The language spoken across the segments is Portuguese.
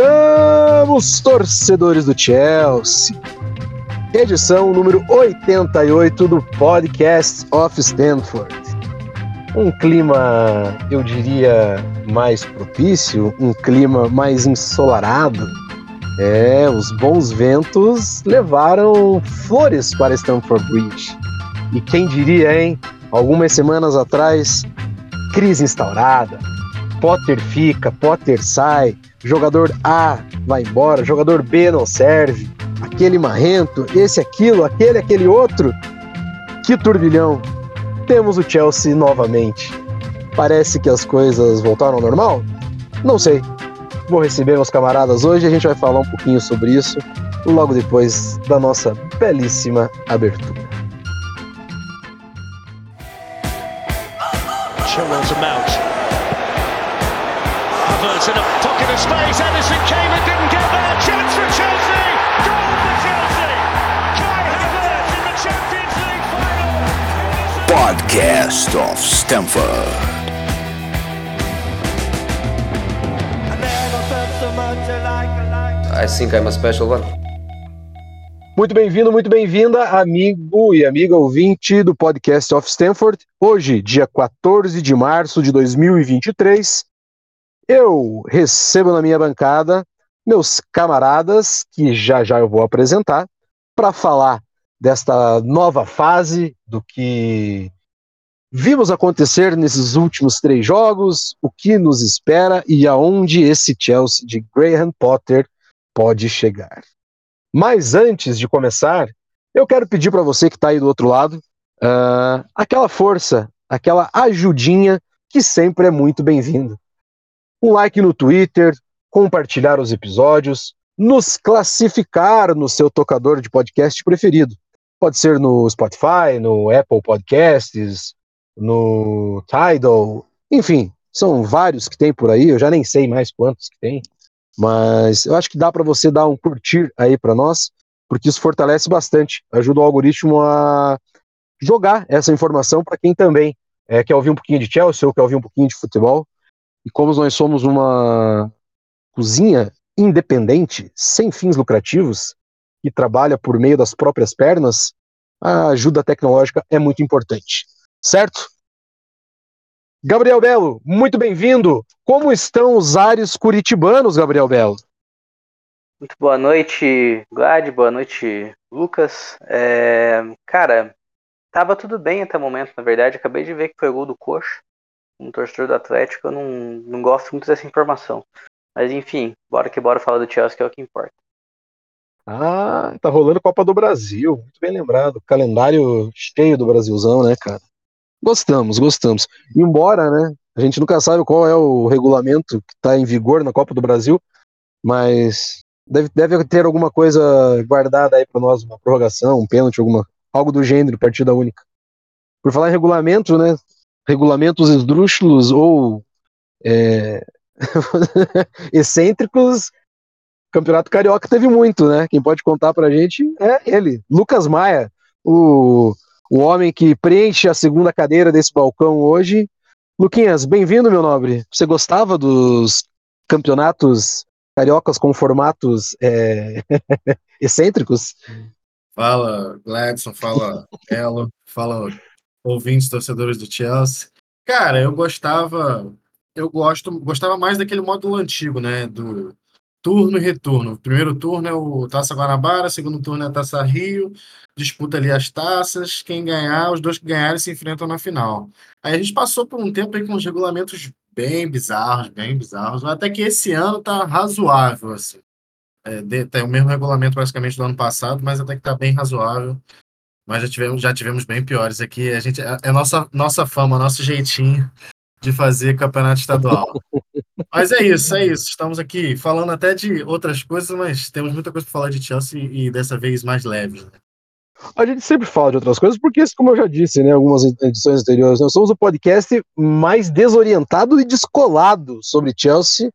Chegamos, torcedores do Chelsea. Edição número 88 do Podcast of Stanford. Um clima, eu diria, mais propício, um clima mais ensolarado. É, os bons ventos levaram flores para Stanford Bridge. E quem diria, hein? Algumas semanas atrás, crise instaurada. Potter fica, Potter sai, jogador A vai embora, jogador B não serve, aquele marrento, esse, aquilo, aquele, aquele outro. Que turbilhão! Temos o Chelsea novamente. Parece que as coisas voltaram ao normal? Não sei. Vou receber meus camaradas hoje e a gente vai falar um pouquinho sobre isso logo depois da nossa belíssima abertura. Podcast of Stamford. I think I'm a special one. Muito bem-vindo, muito bem-vinda, amigo e amiga ouvinte do podcast of Stanford. Hoje, dia 14 de março de 2023, eu recebo na minha bancada meus camaradas, que já já eu vou apresentar, para falar desta nova fase, do que vimos acontecer nesses últimos três jogos, o que nos espera e aonde esse Chelsea de Graham Potter pode chegar. Mas antes de começar, eu quero pedir para você que está aí do outro lado uh, aquela força, aquela ajudinha que sempre é muito bem-vinda um like no Twitter, compartilhar os episódios, nos classificar no seu tocador de podcast preferido. Pode ser no Spotify, no Apple Podcasts, no Tidal, enfim, são vários que tem por aí, eu já nem sei mais quantos que tem, mas eu acho que dá para você dar um curtir aí para nós, porque isso fortalece bastante, ajuda o algoritmo a jogar essa informação para quem também é, quer ouvir um pouquinho de Chelsea ou quer ouvir um pouquinho de futebol. E como nós somos uma cozinha independente, sem fins lucrativos, que trabalha por meio das próprias pernas, a ajuda tecnológica é muito importante. Certo? Gabriel Belo, muito bem-vindo. Como estão os ares curitibanos, Gabriel Belo? Muito boa noite, Glad, boa noite, Lucas. É, cara, tava tudo bem até o momento, na verdade. Acabei de ver que foi gol do Coxa um torcedor do Atlético, eu não, não gosto muito dessa informação. Mas enfim, bora que bora falar do Chelsea, que é o que importa. Ah, tá rolando Copa do Brasil, muito bem lembrado. Calendário cheio do Brasilzão, né, cara? Gostamos, gostamos. Embora, né, a gente nunca sabe qual é o regulamento que está em vigor na Copa do Brasil, mas deve, deve ter alguma coisa guardada aí para nós, uma prorrogação, um pênalti, alguma, algo do gênero, partida única. Por falar em regulamento, né, regulamentos esdrúxulos ou é, excêntricos, Campeonato Carioca teve muito, né? Quem pode contar pra gente é ele, Lucas Maia, o, o homem que preenche a segunda cadeira desse balcão hoje. Luquinhas, bem-vindo, meu nobre. Você gostava dos campeonatos cariocas com formatos é, excêntricos? Fala, Gladson, fala, Elo, fala, ouvintes, torcedores do Chelsea. Cara, eu gostava, eu gosto, gostava mais daquele módulo antigo, né? Do turno e retorno. O primeiro turno é o Taça Guanabara, segundo turno é a Taça Rio, disputa ali as taças, quem ganhar, os dois que ganharem se enfrentam na final. Aí a gente passou por um tempo aí com uns regulamentos bem bizarros, bem bizarros, até que esse ano tá razoável, assim. É, de, tem o mesmo regulamento praticamente do ano passado, mas até que tá bem razoável. Mas já tivemos, já tivemos bem piores aqui. A gente, é, é nossa, nossa fama, nosso jeitinho de fazer campeonato estadual. mas é isso, é isso. Estamos aqui falando até de outras coisas, mas temos muita coisa para falar de Chelsea e dessa vez mais leve. Né? A gente sempre fala de outras coisas, porque, como eu já disse, né, algumas edições anteriores, nós somos o podcast mais desorientado e descolado sobre Chelsea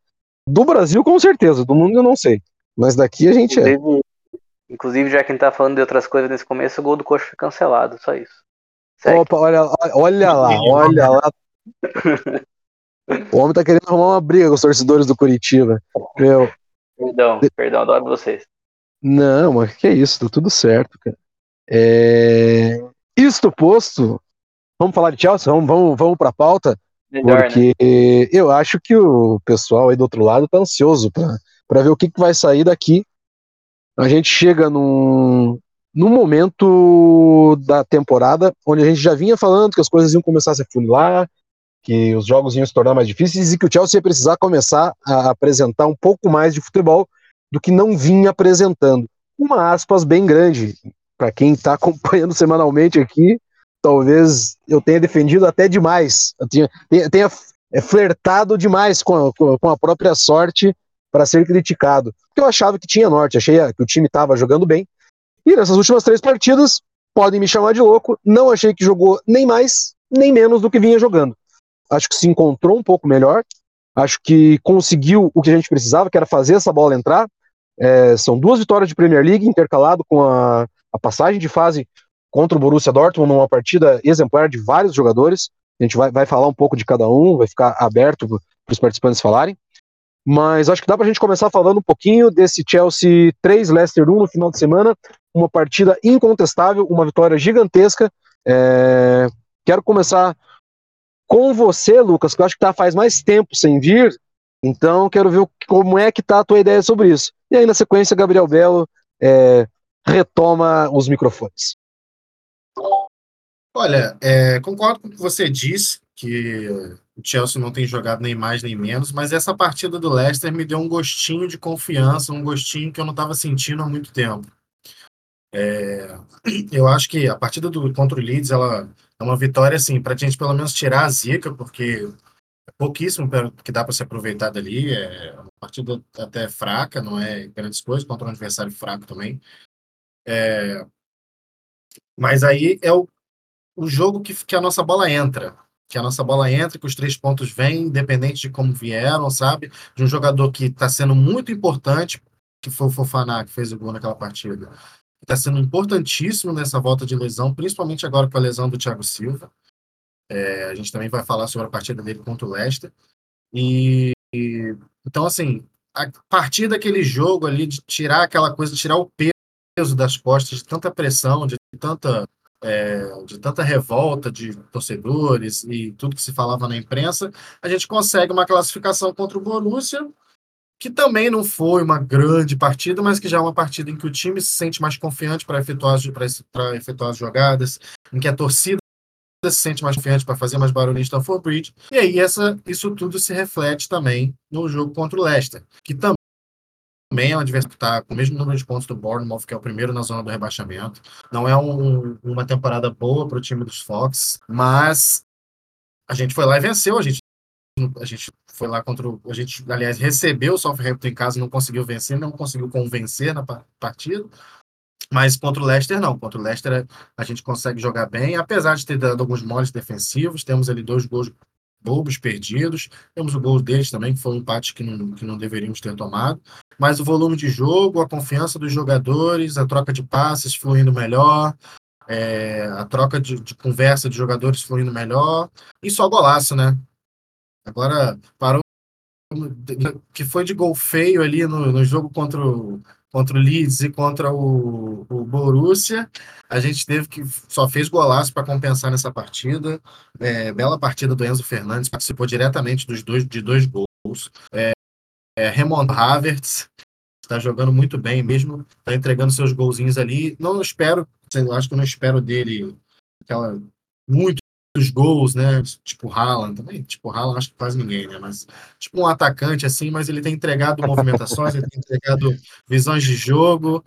do Brasil, com certeza. Do mundo eu não sei. Mas daqui a gente é. Inclusive, já quem tá falando de outras coisas nesse começo, o gol do Coxa foi cancelado, só isso. Segue. Opa, olha, olha lá, olha lá. O homem tá querendo arrumar uma briga com os torcedores do Curitiba. Meu, Perdão, perdão, adoro vocês. Não, mas que é isso, tá tudo certo, cara. É... Isto posto, vamos falar de Chelsea? Vamos, vamos, vamos pra pauta? Melhor, porque né? eu acho que o pessoal aí do outro lado tá ansioso para ver o que, que vai sair daqui. A gente chega num, num momento da temporada onde a gente já vinha falando que as coisas iam começar a se afunilar, que os jogos iam se tornar mais difíceis e que o Chelsea ia precisar começar a apresentar um pouco mais de futebol do que não vinha apresentando. Uma aspas bem grande para quem está acompanhando semanalmente aqui, talvez eu tenha defendido até demais, tenha, tenha, tenha é, flertado demais com a, com a própria sorte para ser criticado. Porque eu achava que tinha norte, achei que o time estava jogando bem. E nessas últimas três partidas, podem me chamar de louco, não achei que jogou nem mais, nem menos do que vinha jogando. Acho que se encontrou um pouco melhor, acho que conseguiu o que a gente precisava, que era fazer essa bola entrar. É, são duas vitórias de Premier League, intercalado com a, a passagem de fase contra o Borussia Dortmund numa partida exemplar de vários jogadores. A gente vai, vai falar um pouco de cada um, vai ficar aberto para os participantes falarem. Mas acho que dá para a gente começar falando um pouquinho desse Chelsea 3, Leicester 1 no final de semana. Uma partida incontestável, uma vitória gigantesca. É... Quero começar com você, Lucas, que eu acho que tá faz mais tempo sem vir. Então quero ver como é que tá a tua ideia sobre isso. E aí, na sequência, Gabriel Belo é... retoma os microfones. Olha, é, concordo com o que você disse, que o Chelsea não tem jogado nem mais nem menos, mas essa partida do Leicester me deu um gostinho de confiança, um gostinho que eu não estava sentindo há muito tempo. É, eu acho que a partida do contra o Leeds ela é uma vitória assim para a gente pelo menos tirar a zica, porque é pouquíssimo que dá para se aproveitar dali. É uma partida até fraca, não é grandes coisas contra um adversário fraco também. É, mas aí é o, o jogo que, que a nossa bola entra. Que a nossa bola entra, que os três pontos vêm, independente de como vieram, sabe? De um jogador que está sendo muito importante, que foi o Fofaná, que fez o gol naquela partida. Está sendo importantíssimo nessa volta de lesão, principalmente agora com a lesão do Thiago Silva. É, a gente também vai falar sobre a partida dele contra o Leicester. E, e, então, assim, a partir daquele jogo ali, de tirar aquela coisa, tirar o peso das costas, de tanta pressão, de tanta, é, de tanta revolta de torcedores e tudo que se falava na imprensa, a gente consegue uma classificação contra o Borussia, que também não foi uma grande partida, mas que já é uma partida em que o time se sente mais confiante para efetuar, efetuar as jogadas, em que a torcida se sente mais confiante para fazer mais barulho em Stamford Bridge. E aí essa, isso tudo se reflete também no jogo contra o Leicester, que também também é um adversário que está com o mesmo número de pontos do Bournemouth, que é o primeiro na zona do rebaixamento. Não é um, uma temporada boa para o time dos Fox, mas a gente foi lá e venceu. A gente, a gente foi lá contra o. A gente, aliás, recebeu o Southampton em casa e não conseguiu vencer, não conseguiu convencer na partida. Mas contra o Leicester, não. Contra o Leicester, a gente consegue jogar bem, apesar de ter dado alguns moles defensivos. Temos ali dois gols bobos perdidos. Temos o gol deles também, que foi um empate que não, que não deveríamos ter tomado. Mas o volume de jogo, a confiança dos jogadores, a troca de passes fluindo melhor, é, a troca de, de, conversa de jogadores fluindo melhor. E só golaço, né? Agora parou que foi de gol feio ali no, no jogo contra o, contra o Leeds e contra o, o Borussia. A gente teve que só fez golaço para compensar nessa partida. É, bela partida do Enzo Fernandes, participou diretamente dos dois, de dois gols. É, é, Remond Havertz está jogando muito bem mesmo, está entregando seus golzinhos ali. Não espero, acho que não espero dele aquela muito os gols, né? Tipo Haaland também, tipo Haaland acho que quase ninguém, né? Mas tipo um atacante assim, mas ele tem entregado movimentações, ele tem entregado visões de jogo,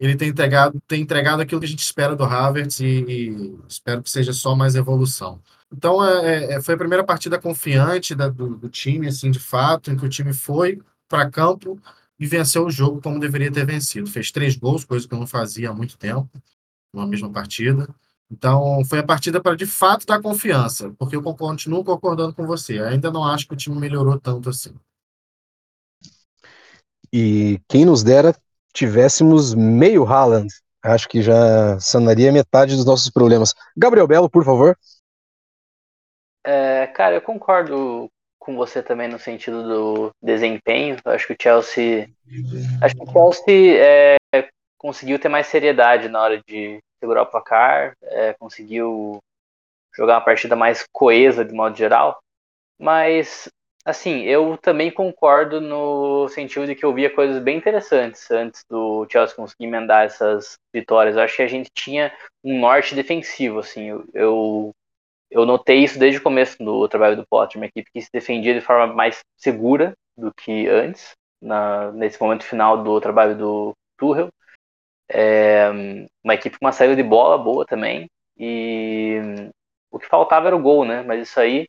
ele tem entregado, tem entregado aquilo que a gente espera do Havertz e, e espero que seja só mais evolução. Então é, é, foi a primeira partida confiante da, do, do, time, assim, de fato, em que o time foi para campo e venceu o jogo como deveria ter vencido. Fez três gols, coisa que eu não fazia há muito tempo, numa mesma partida. Então, foi a partida para de fato dar confiança, porque eu continuo concordando com você. Ainda não acho que o time melhorou tanto assim. E quem nos dera tivéssemos meio Haaland. Acho que já sanaria metade dos nossos problemas. Gabriel Belo, por favor. É, cara, eu concordo com você também no sentido do desempenho. Eu acho que o Chelsea. Acho que o Chelsea é, conseguiu ter mais seriedade na hora de segurar o placar, é, conseguiu jogar uma partida mais coesa de modo geral. Mas, assim, eu também concordo no sentido de que eu via coisas bem interessantes antes do Chelsea conseguir emendar essas vitórias. Eu acho que a gente tinha um norte defensivo, assim. Eu, eu notei isso desde o começo do trabalho do Potter, uma equipe que se defendia de forma mais segura do que antes, na, nesse momento final do trabalho do Tuchel. É, uma equipe com uma saída de bola boa também. E o que faltava era o gol, né? Mas isso aí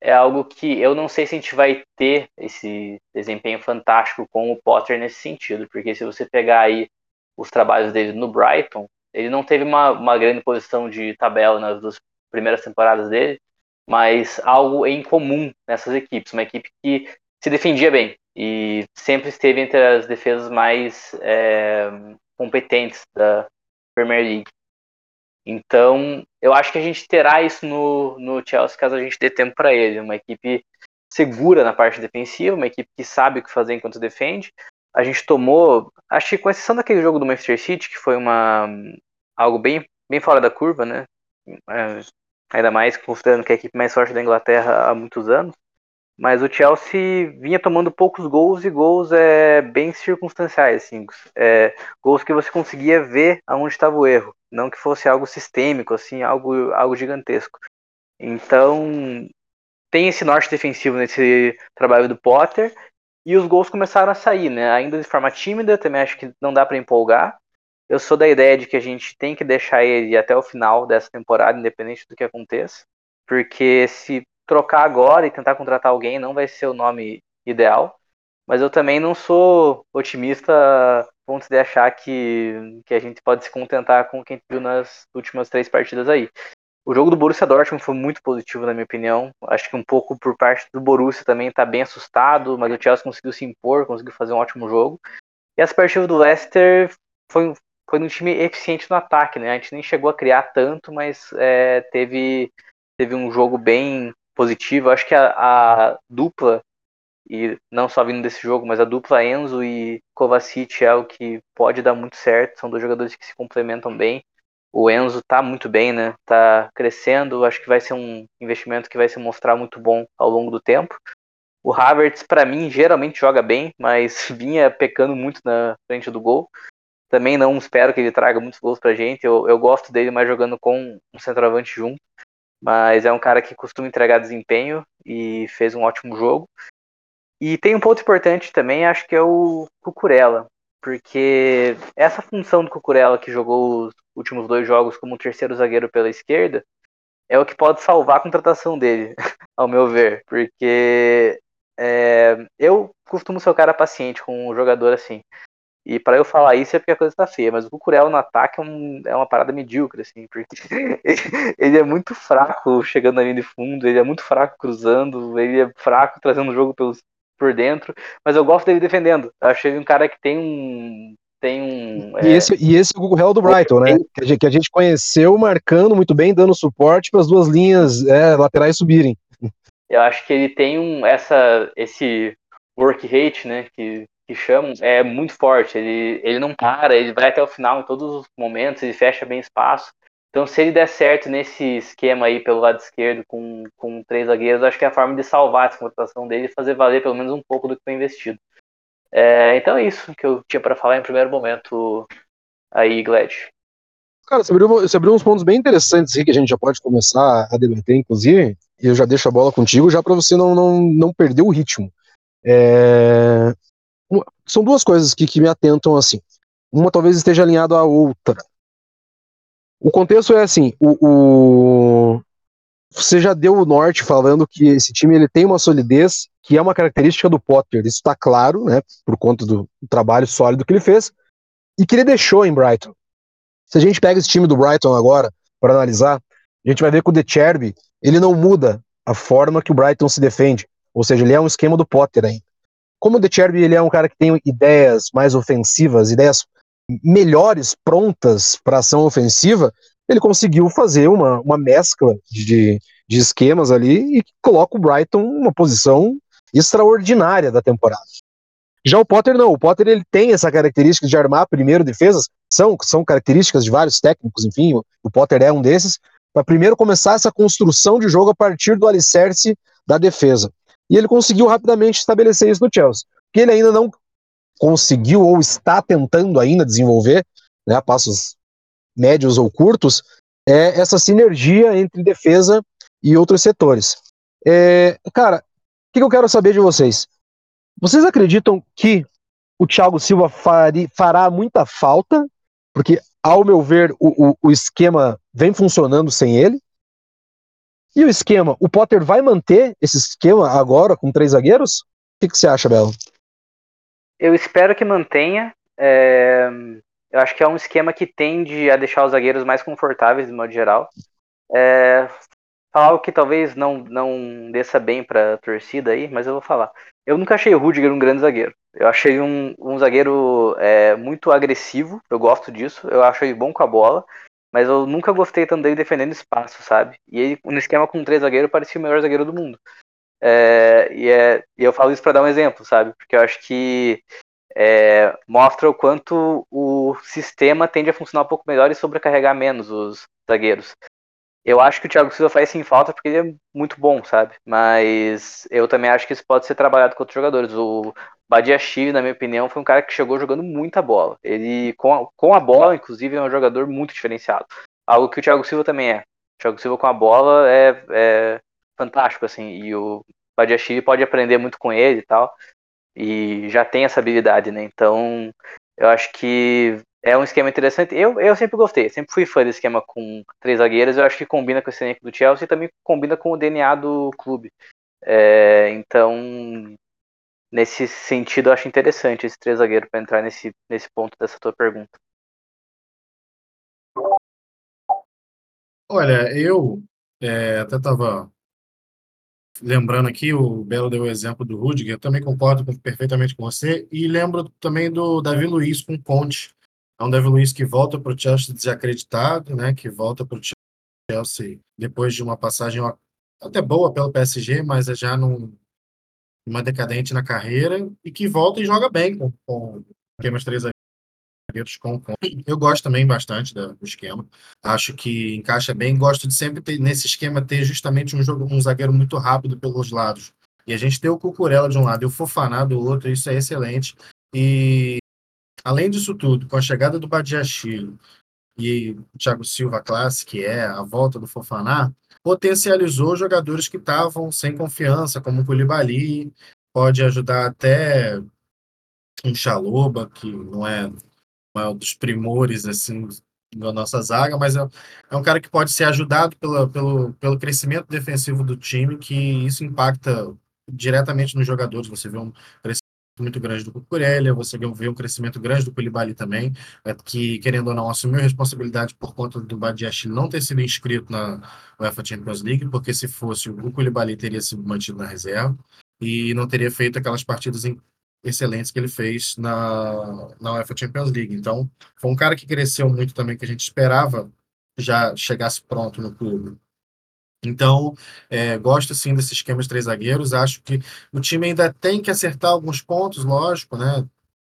é algo que eu não sei se a gente vai ter esse desempenho fantástico com o Potter nesse sentido, porque se você pegar aí os trabalhos dele no Brighton, ele não teve uma, uma grande posição de tabela nas duas primeiras temporadas dele, mas algo em comum nessas equipes, uma equipe que se defendia bem e sempre esteve entre as defesas mais é, competentes da Premier League. Então, eu acho que a gente terá isso no, no Chelsea caso a gente dê tempo para ele. Uma equipe segura na parte defensiva, uma equipe que sabe o que fazer enquanto defende. A gente tomou, acho que com exceção daquele jogo do Manchester City, que foi uma algo bem, bem fora da curva, né? É, ainda mais considerando que é a equipe mais forte da Inglaterra há muitos anos. Mas o Chelsea vinha tomando poucos gols e gols é, bem circunstanciais, assim, é, gols que você conseguia ver aonde estava o erro, não que fosse algo sistêmico, assim, algo, algo gigantesco. Então tem esse norte defensivo nesse trabalho do Potter e os gols começaram a sair, né? Ainda de forma tímida, também acho que não dá para empolgar. Eu sou da ideia de que a gente tem que deixar ele até o final dessa temporada, independente do que aconteça, porque se trocar agora e tentar contratar alguém não vai ser o nome ideal. Mas eu também não sou otimista a ponto de achar que, que a gente pode se contentar com quem viu nas últimas três partidas aí. O jogo do Borussia Dortmund foi muito positivo, na minha opinião. Acho que um pouco por parte do Borussia também está bem assustado, mas o Chelsea conseguiu se impor, conseguiu fazer um ótimo jogo. E as partidas do Leicester foi, foi um time eficiente no ataque, né? A gente nem chegou a criar tanto, mas é, teve, teve um jogo bem positivo. Acho que a, a, dupla, e não só vindo desse jogo, mas a dupla Enzo e Kovacic é o que pode dar muito certo. São dois jogadores que se complementam bem. O Enzo tá muito bem, né? Tá crescendo. Acho que vai ser um investimento que vai se mostrar muito bom ao longo do tempo. O Havertz, para mim, geralmente joga bem, mas vinha pecando muito na frente do gol. Também não espero que ele traga muitos gols pra gente. Eu, eu gosto dele mais jogando com um centroavante junto mas é um cara que costuma entregar desempenho e fez um ótimo jogo. E tem um ponto importante também, acho que é o Cucurella, porque essa função do Cucurella que jogou os últimos dois jogos como terceiro zagueiro pela esquerda é o que pode salvar a contratação dele, ao meu ver, porque é, eu costumo ser o cara paciente com um jogador assim. E para eu falar isso é porque a coisa tá feia, mas o Cucurella no ataque é, um, é uma parada medíocre, assim, porque ele é muito fraco chegando linha de fundo, ele é muito fraco cruzando, ele é fraco trazendo o jogo pelos, por dentro, mas eu gosto dele defendendo. Eu achei um cara que tem um. Tem um e, é... esse, e esse é o Cucurella do Brighton, né? Que a, gente, que a gente conheceu marcando muito bem, dando suporte para as duas linhas é, laterais subirem. Eu acho que ele tem um, essa, esse work rate, né? Que que chamam é muito forte. Ele, ele não para, ele vai até o final em todos os momentos, ele fecha bem espaço. Então, se ele der certo nesse esquema aí pelo lado esquerdo com, com três zagueiros, acho que é a forma de salvar essa contratação dele e fazer valer pelo menos um pouco do que foi investido. É, então é isso que eu tinha para falar em primeiro momento aí, Glad. Cara, você abriu, você abriu uns pontos bem interessantes aí que a gente já pode começar a debater, inclusive, e eu já deixo a bola contigo já para você não, não, não perder o ritmo. É, são duas coisas que, que me atentam assim. Uma talvez esteja alinhada à outra. O contexto é assim, o, o, você já deu o norte falando que esse time ele tem uma solidez que é uma característica do Potter. Isso está claro, né, por conta do trabalho sólido que ele fez e que ele deixou em Brighton. Se a gente pega esse time do Brighton agora para analisar, a gente vai ver que o De Cherby, ele não muda a forma que o Brighton se defende. Ou seja, ele é um esquema do Potter ainda. Como o De Cherby, ele é um cara que tem ideias mais ofensivas, ideias melhores, prontas para ação ofensiva, ele conseguiu fazer uma, uma mescla de, de esquemas ali e coloca o Brighton numa posição extraordinária da temporada. Já o Potter não, o Potter ele tem essa característica de armar primeiro defesas, são, são características de vários técnicos, enfim, o Potter é um desses, para primeiro começar essa construção de jogo a partir do alicerce da defesa. E ele conseguiu rapidamente estabelecer isso no Chelsea, que ele ainda não conseguiu ou está tentando ainda desenvolver, né, passos médios ou curtos, é essa sinergia entre defesa e outros setores. É, cara, o que eu quero saber de vocês? Vocês acreditam que o Thiago Silva fari, fará muita falta? Porque, ao meu ver, o, o, o esquema vem funcionando sem ele. E o esquema, o Potter vai manter esse esquema agora com três zagueiros? O que, que você acha, Belo? Eu espero que mantenha. É... Eu acho que é um esquema que tende a deixar os zagueiros mais confortáveis, de modo geral. É... Algo que talvez não, não desça bem para a torcida aí, mas eu vou falar. Eu nunca achei o Rudiger um grande zagueiro. Eu achei um, um zagueiro é, muito agressivo, eu gosto disso. Eu acho ele bom com a bola, mas eu nunca gostei tanto defendendo espaço, sabe? E ele, no esquema com três zagueiros, parecia o melhor zagueiro do mundo. É, e, é, e eu falo isso para dar um exemplo, sabe? Porque eu acho que é, mostra o quanto o sistema tende a funcionar um pouco melhor e sobrecarregar menos os zagueiros. Eu acho que o Thiago Silva faz sim falta porque ele é muito bom, sabe? Mas eu também acho que isso pode ser trabalhado com outros jogadores. O Badiachile, na minha opinião, foi um cara que chegou jogando muita bola. Ele, com a, com a bola, inclusive, é um jogador muito diferenciado. Algo que o Thiago Silva também é. O Thiago Silva com a bola é, é fantástico, assim. E o Badiachile pode aprender muito com ele e tal e já tem essa habilidade, né? Então, eu acho que é um esquema interessante. Eu, eu sempre gostei, sempre fui fã desse esquema com três zagueiros. Eu acho que combina com esse elenco do Chelsea e também combina com o DNA do clube. É, então, nesse sentido, eu acho interessante esse três zagueiro para entrar nesse, nesse ponto dessa tua pergunta. Olha, eu é, até estava lembrando aqui, o Belo deu o exemplo do Rudiger, eu também concordo perfeitamente com você, e lembro também do Davi Luiz com Conte. É um Davi Luiz que volta para o Chelsea desacreditado, né, que volta para o Chelsea depois de uma passagem até boa pelo PSG, mas é já num, uma decadente na carreira, e que volta e joga bem com, com esquemas três zagueiros com, com. Eu gosto também bastante do esquema. Acho que encaixa bem. Gosto de sempre ter, nesse esquema, ter justamente um jogo, um zagueiro muito rápido pelos lados. E a gente ter o Cucurella de um lado e o Fofaná do outro, isso é excelente. E além disso tudo, com a chegada do Badiachile e Thiago Silva classe, que é a volta do Fofaná, potencializou jogadores que estavam sem confiança, como o Koulibaly, pode ajudar até um Chaloba, que não é é um dos primores assim da nossa zaga, mas é, é um cara que pode ser ajudado pela, pelo, pelo crescimento defensivo do time, que isso impacta diretamente nos jogadores. Você vê um muito grande do Cucurella, você vê um crescimento grande do Koulibaly também, é, que, querendo ou não, assumiu responsabilidade por conta do Badiachile não ter sido inscrito na UEFA Champions League, porque se fosse, o Koulibaly teria sido mantido na reserva e não teria feito aquelas partidas excelentes que ele fez na, na UEFA Champions League. Então, foi um cara que cresceu muito também, que a gente esperava já chegasse pronto no clube. Então, é, gosto sim desse esquema de três zagueiros. Acho que o time ainda tem que acertar alguns pontos, lógico, né?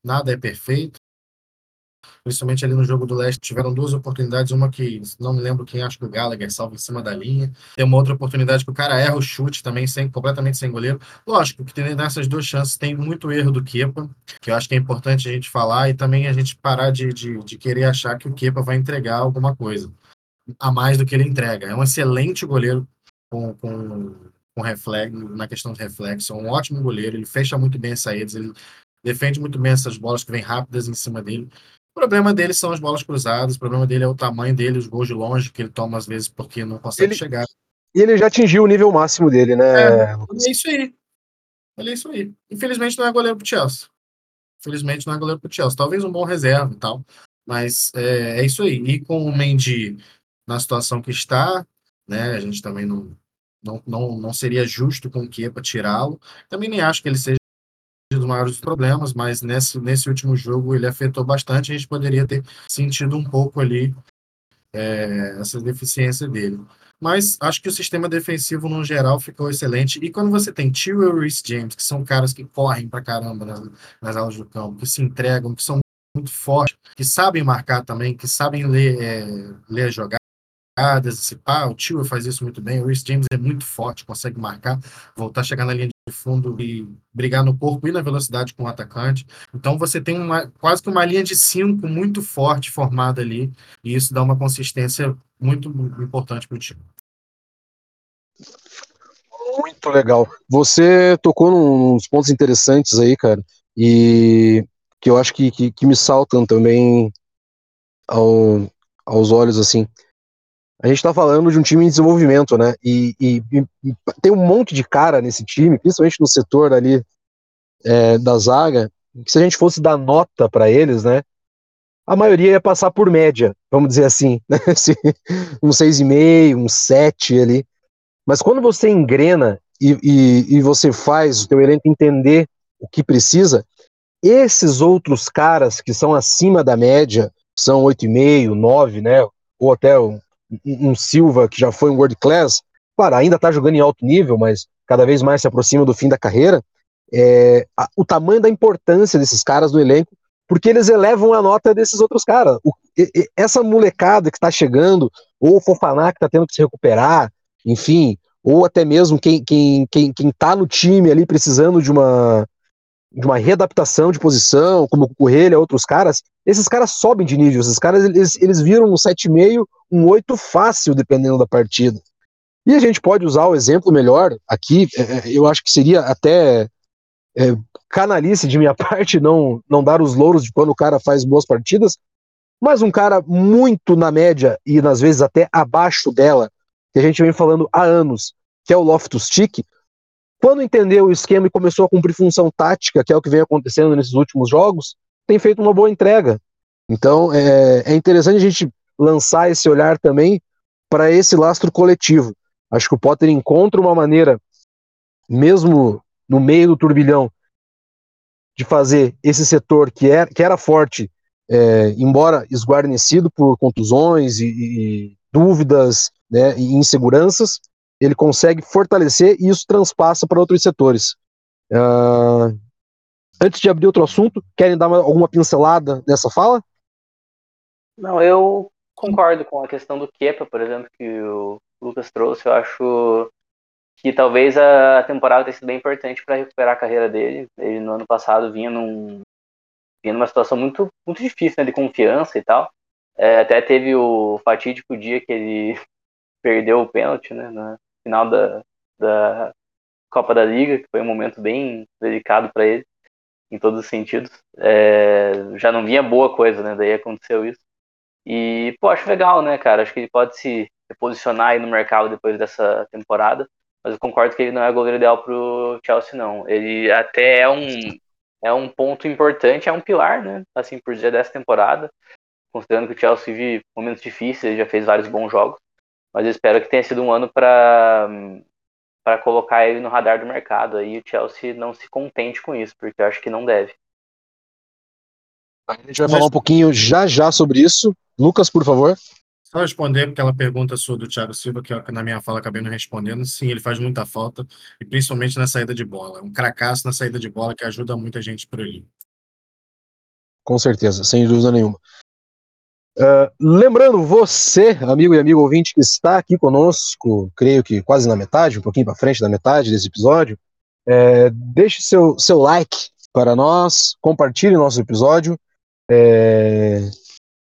Nada é perfeito principalmente ali no jogo do Leste, tiveram duas oportunidades, uma que não me lembro quem, acho que o Gallagher salva em cima da linha, tem uma outra oportunidade que o cara erra o chute também, sem, completamente sem goleiro. Lógico que nessas duas chances tem muito erro do Kepa, que eu acho que é importante a gente falar, e também a gente parar de, de, de querer achar que o Kepa vai entregar alguma coisa a mais do que ele entrega. É um excelente goleiro com, com, com reflexo, na questão de reflexo, é um ótimo goleiro, ele fecha muito bem as saídas, ele defende muito bem essas bolas que vêm rápidas em cima dele. O problema dele são as bolas cruzadas, o problema dele é o tamanho dele, os gols de longe que ele toma às vezes porque não consegue ele, chegar. E ele já atingiu o nível máximo dele, né? É, é isso aí. Ele é isso aí. Infelizmente não é goleiro pro Chelsea. Infelizmente não é goleiro pro Chelsea. Talvez um bom reserva e tal. Mas é, é isso aí. E com o Mendy na situação que está, né? A gente também não, não, não, não seria justo com o Kepa tirá-lo. Também nem acho que ele seja dos maiores problemas, mas nesse, nesse último jogo ele afetou bastante. A gente poderia ter sentido um pouco ali é, essa deficiência dele. mas acho que o sistema defensivo no geral ficou excelente. E quando você tem Tio e Reece James, que são caras que correm pra caramba nas, nas aulas do campo, que se entregam, que são muito fortes, que sabem marcar também, que sabem ler, é, ler a jogada, antecipar. O Tio faz isso muito bem. O Reece James é muito forte, consegue marcar, voltar chegar na linha de fundo e brigar no corpo e na velocidade com o atacante. Então você tem uma, quase que uma linha de cinco muito forte formada ali, e isso dá uma consistência muito importante para o time. Muito legal. Você tocou nos pontos interessantes aí, cara, e que eu acho que, que, que me saltam também ao, aos olhos, assim a gente está falando de um time em desenvolvimento, né? E, e, e, tem um monte de cara nesse time, principalmente no setor ali é, da zaga, que se a gente fosse dar nota para eles, né? A maioria ia passar por média, vamos dizer assim, né? um 6,5, um 7 ali. Mas quando você engrena e, e, e você faz o teu elenco entender o que precisa, esses outros caras que são acima da média, são 8,5, 9, né? Ou até Silva que já foi um world class, claro, ainda está jogando em alto nível, mas cada vez mais se aproxima do fim da carreira, é, a, o tamanho da importância desses caras no elenco, porque eles elevam a nota desses outros caras. O, e, essa molecada que está chegando, ou o Fofaná que está tendo que se recuperar, enfim, ou até mesmo quem, quem, quem, quem tá no time ali precisando de uma, de uma readaptação de posição, como o Correia, outros caras, esses caras sobem de nível, esses caras eles, eles viram um 7,5, um 8 fácil, dependendo da partida. E a gente pode usar o exemplo melhor aqui, é, é eu acho que seria até é, canalice de minha parte não, não dar os louros de quando o cara faz boas partidas, mas um cara muito na média e às vezes até abaixo dela, que a gente vem falando há anos, que é o Loftus Cheek, quando entendeu o esquema e começou a cumprir função tática, que é o que vem acontecendo nesses últimos jogos, tem feito uma boa entrega. Então é, é interessante a gente lançar esse olhar também para esse lastro coletivo. Acho que o Potter encontra uma maneira, mesmo no meio do turbilhão, de fazer esse setor que era, que era forte, é, embora esguarnecido por contusões e, e dúvidas né, e inseguranças, ele consegue fortalecer e isso transpassa para outros setores. Uh, antes de abrir outro assunto, querem dar uma, alguma pincelada nessa fala? Não, eu concordo com a questão do Kepa, por exemplo, que o Lucas trouxe. Eu acho que talvez a temporada tenha sido bem importante para recuperar a carreira dele. Ele no ano passado vinha, num, vinha numa situação muito, muito difícil, né, de confiança e tal. É, até teve o fatídico dia que ele perdeu o pênalti, né, no final da, da Copa da Liga, que foi um momento bem delicado para ele, em todos os sentidos. É, já não vinha boa coisa, né, daí aconteceu isso. E, pô, acho legal, né, cara? Acho que ele pode se posicionar aí no mercado depois dessa temporada. Mas eu concordo que ele não é goleiro ideal pro Chelsea, não. Ele até é um, é um ponto importante, é um pilar, né? Assim, por dizer dessa temporada. Considerando que o Chelsea vive momentos difíceis, ele já fez vários bons jogos. Mas eu espero que tenha sido um ano para para colocar ele no radar do mercado. Aí o Chelsea não se contente com isso, porque eu acho que não deve. A gente vai Mas... falar um pouquinho já já sobre isso. Lucas, por favor. Só responder aquela pergunta sua do Thiago Silva, que na minha fala acabei não respondendo. Sim, ele faz muita falta, e principalmente na saída de bola. Um cracaço na saída de bola que ajuda muita gente por ali. Com certeza, sem dúvida nenhuma. Uh, lembrando você, amigo e amigo ouvinte, que está aqui conosco, creio que quase na metade, um pouquinho para frente da metade desse episódio, é, deixe seu, seu like para nós, compartilhe nosso episódio, é,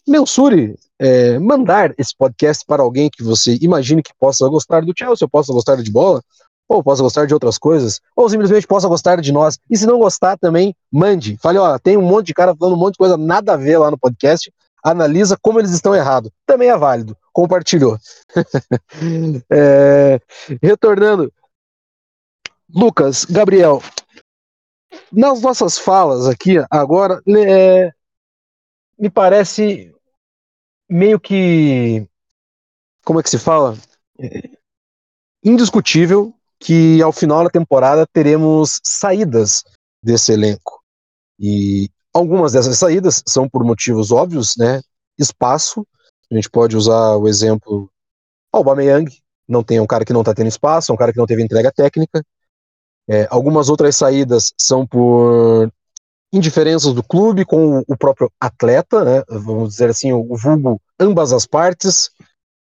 mensure, é, mandar esse podcast para alguém que você imagine que possa gostar do Chelsea, ou possa gostar de bola, ou possa gostar de outras coisas, ou simplesmente possa gostar de nós. E se não gostar também, mande. Fale, ó, tem um monte de cara falando um monte de coisa nada a ver lá no podcast. Analisa como eles estão errados. Também é válido. Compartilhou. é, retornando. Lucas, Gabriel, nas nossas falas aqui agora, é, me parece meio que. Como é que se fala? Indiscutível que ao final da temporada teremos saídas desse elenco. E algumas dessas saídas são por motivos óbvios, né? Espaço. A gente pode usar o exemplo Aubameyang, não tem é um cara que não está tendo espaço, é um cara que não teve entrega técnica. É, algumas outras saídas são por indiferenças do clube com o próprio atleta, né, vamos dizer assim, o vulgo ambas as partes,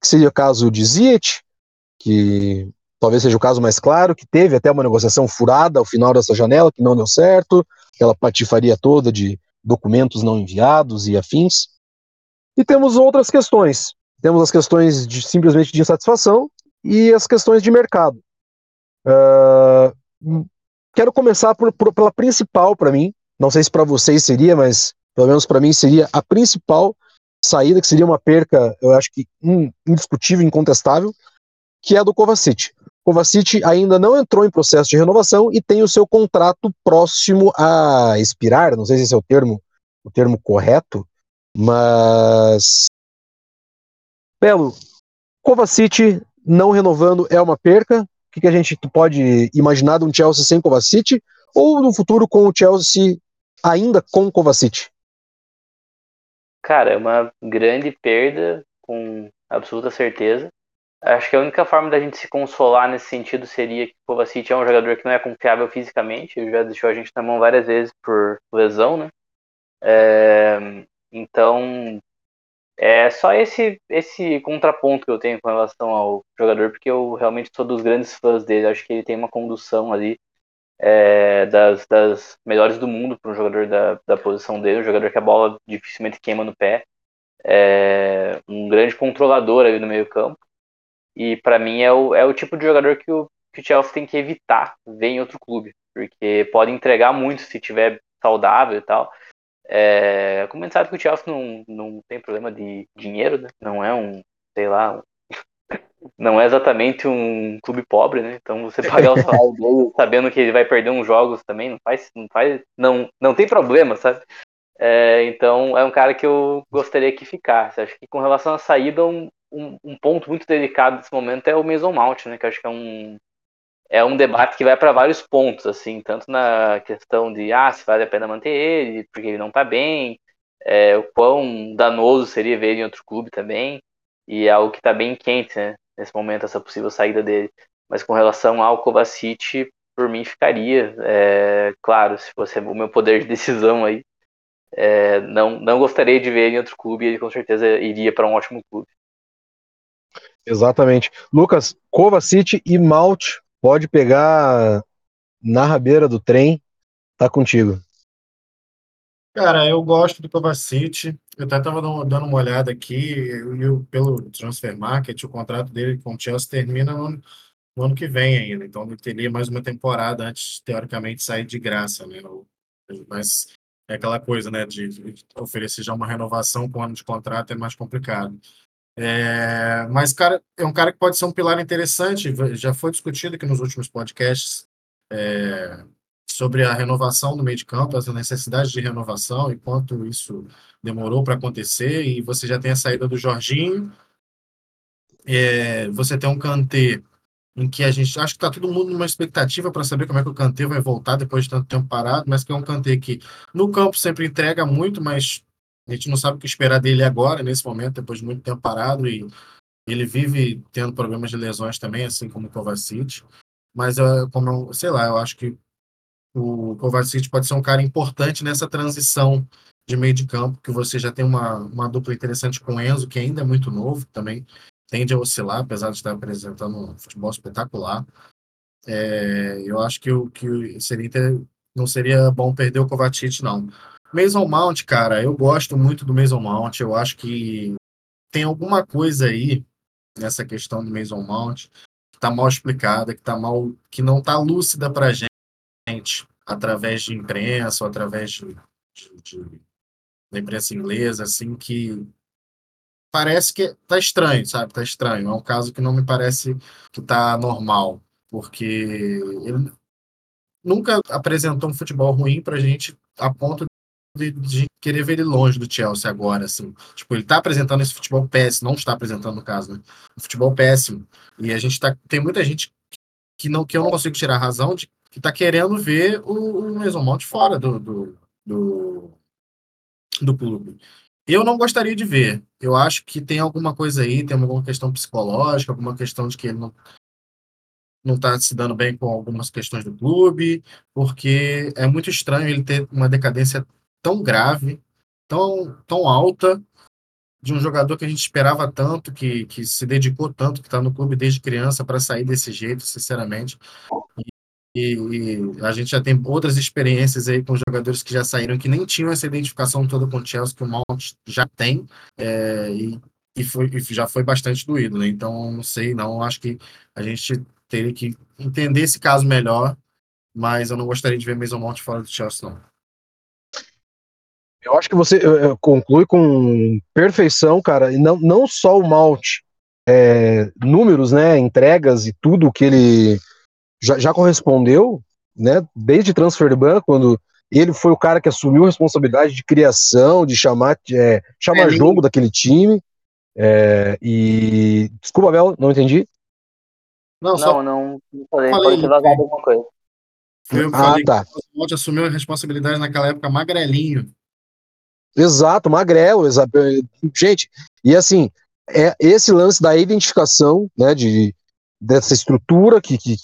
que seria o caso de Ziet, que talvez seja o caso mais claro, que teve até uma negociação furada ao final dessa janela, que não deu certo, aquela patifaria toda de documentos não enviados e afins. E temos outras questões. Temos as questões de simplesmente de insatisfação e as questões de mercado. Uh, quero começar por, por, pela principal para mim, não sei se para vocês seria, mas pelo menos para mim seria a principal saída, que seria uma perca, eu acho que indiscutível, incontestável, que é a do Kovacic. Kovacic ainda não entrou em processo de renovação e tem o seu contrato próximo a expirar, não sei se esse é o termo, o termo correto, mas Belo, Kovacic não renovando é uma perca. O que, que a gente pode imaginar de um Chelsea sem Kovacic ou no futuro com o Chelsea ainda com Kovacic? Cara, é uma grande perda, com absoluta certeza. Acho que a única forma da gente se consolar nesse sentido seria que o Kovacic é um jogador que não é confiável fisicamente, ele já deixou a gente na mão várias vezes por lesão, né? É, então, é só esse esse contraponto que eu tenho com relação ao jogador, porque eu realmente sou dos grandes fãs dele. Acho que ele tem uma condução ali é, das, das melhores do mundo para um jogador da, da posição dele, um jogador que a bola dificilmente queima no pé, é, um grande controlador ali no meio campo. E para mim é o, é o tipo de jogador que o, que o Chelsea tem que evitar ver em outro clube, porque pode entregar muito se tiver saudável e tal. É, como a gente sabe que o Chelsea não, não tem problema de dinheiro, né? Não é um, sei lá, um não é exatamente um clube pobre, né? Então você pagar o salário dele sabendo que ele vai perder uns jogos também não faz, não faz, não, não tem problema, sabe? É, então é um cara que eu gostaria que ficasse. Acho que com relação à saída, um, um, um ponto muito delicado nesse momento é o Mason Mount, né? Que acho que é um é um debate que vai para vários pontos, assim, tanto na questão de ah, se vale a pena manter ele, porque ele não tá bem, é, o quão danoso seria ver ele em outro clube também, e é algo que tá bem quente, né? nesse momento, essa possível saída dele. Mas com relação ao Kovacic, por mim ficaria. É, claro, se fosse o meu poder de decisão aí, é, não, não gostaria de ver ele em outro clube, ele com certeza iria para um ótimo clube. Exatamente. Lucas, Kovacic e Malt pode pegar na rabeira do trem, tá contigo. Cara, eu gosto do Kovacic. Eu até estava dando uma olhada aqui, e pelo Transfer Market, o contrato dele com o Chelsea termina no ano, no ano que vem ainda. Então, ele teria mais uma temporada antes, teoricamente, sair de graça, né? Mas é aquela coisa, né, de, de oferecer já uma renovação com um ano de contrato é mais complicado. É, mas, cara, é um cara que pode ser um pilar interessante, já foi discutido aqui nos últimos podcasts. É, sobre a renovação do meio de campo, as necessidades de renovação e quanto isso demorou para acontecer. E você já tem a saída do Jorginho, é, você tem um Kanté em que a gente acho que está todo mundo numa expectativa para saber como é que o Kanté vai voltar depois de tanto tempo parado, mas que é um Kanté que no campo sempre entrega muito, mas a gente não sabe o que esperar dele agora, nesse momento, depois de muito tempo parado, e ele vive tendo problemas de lesões também, assim como o Kovacic. Mas, como, sei lá, eu acho que o Kovacic pode ser um cara importante nessa transição de meio de campo, que você já tem uma, uma dupla interessante com o Enzo, que ainda é muito novo, também tende a oscilar, apesar de estar apresentando um futebol espetacular. É, eu acho que, o, que seria não seria bom perder o Kovacic, não. Mason Mount, cara, eu gosto muito do Mason Mount, eu acho que tem alguma coisa aí nessa questão do Mason Mount que está mal explicada, que tá mal, que não está lúcida para gente através de imprensa ou através de, de, de, da imprensa inglesa, assim, que parece que tá estranho, sabe? Tá estranho. É um caso que não me parece que tá normal, porque ele nunca apresentou um futebol ruim pra gente a ponto de, de querer ver ele longe do Chelsea agora, assim. Tipo, ele tá apresentando esse futebol péssimo, não está apresentando no caso, né? Um futebol péssimo. E a gente tá tem muita gente que não que eu não consigo tirar a razão de que está querendo ver o, o Mason Mount fora do, do, do, do clube. Eu não gostaria de ver. Eu acho que tem alguma coisa aí, tem alguma questão psicológica, alguma questão de que ele não não está se dando bem com algumas questões do clube, porque é muito estranho ele ter uma decadência tão grave, tão, tão alta, de um jogador que a gente esperava tanto, que, que se dedicou tanto, que está no clube desde criança para sair desse jeito, sinceramente. E, e, a gente já tem outras experiências aí com jogadores que já saíram que nem tinham essa identificação toda com o Chelsea que o Mount já tem é, e, e, foi, e já foi bastante doído, né? Então não sei, não acho que a gente teria que entender esse caso melhor, mas eu não gostaria de ver Mason Mount fora do Chelsea, não. Eu acho que você conclui com perfeição, cara, e não, não só o Mount, é, números, né, entregas e tudo que ele já, já correspondeu, né, desde transfer ban, quando ele foi o cara que assumiu a responsabilidade de criação, de chamar, é, chamar é, jogo daquele time. É, e desculpa, Bel, não entendi. Não, só... não, não falei, falei pode ter vazado alguma coisa. Foi eu que ah, falei tá. que o assumiu a responsabilidade naquela época magrelinho. Exato, magrelo, exato. Gente, e assim, é esse lance da identificação, né, de, dessa estrutura que, que,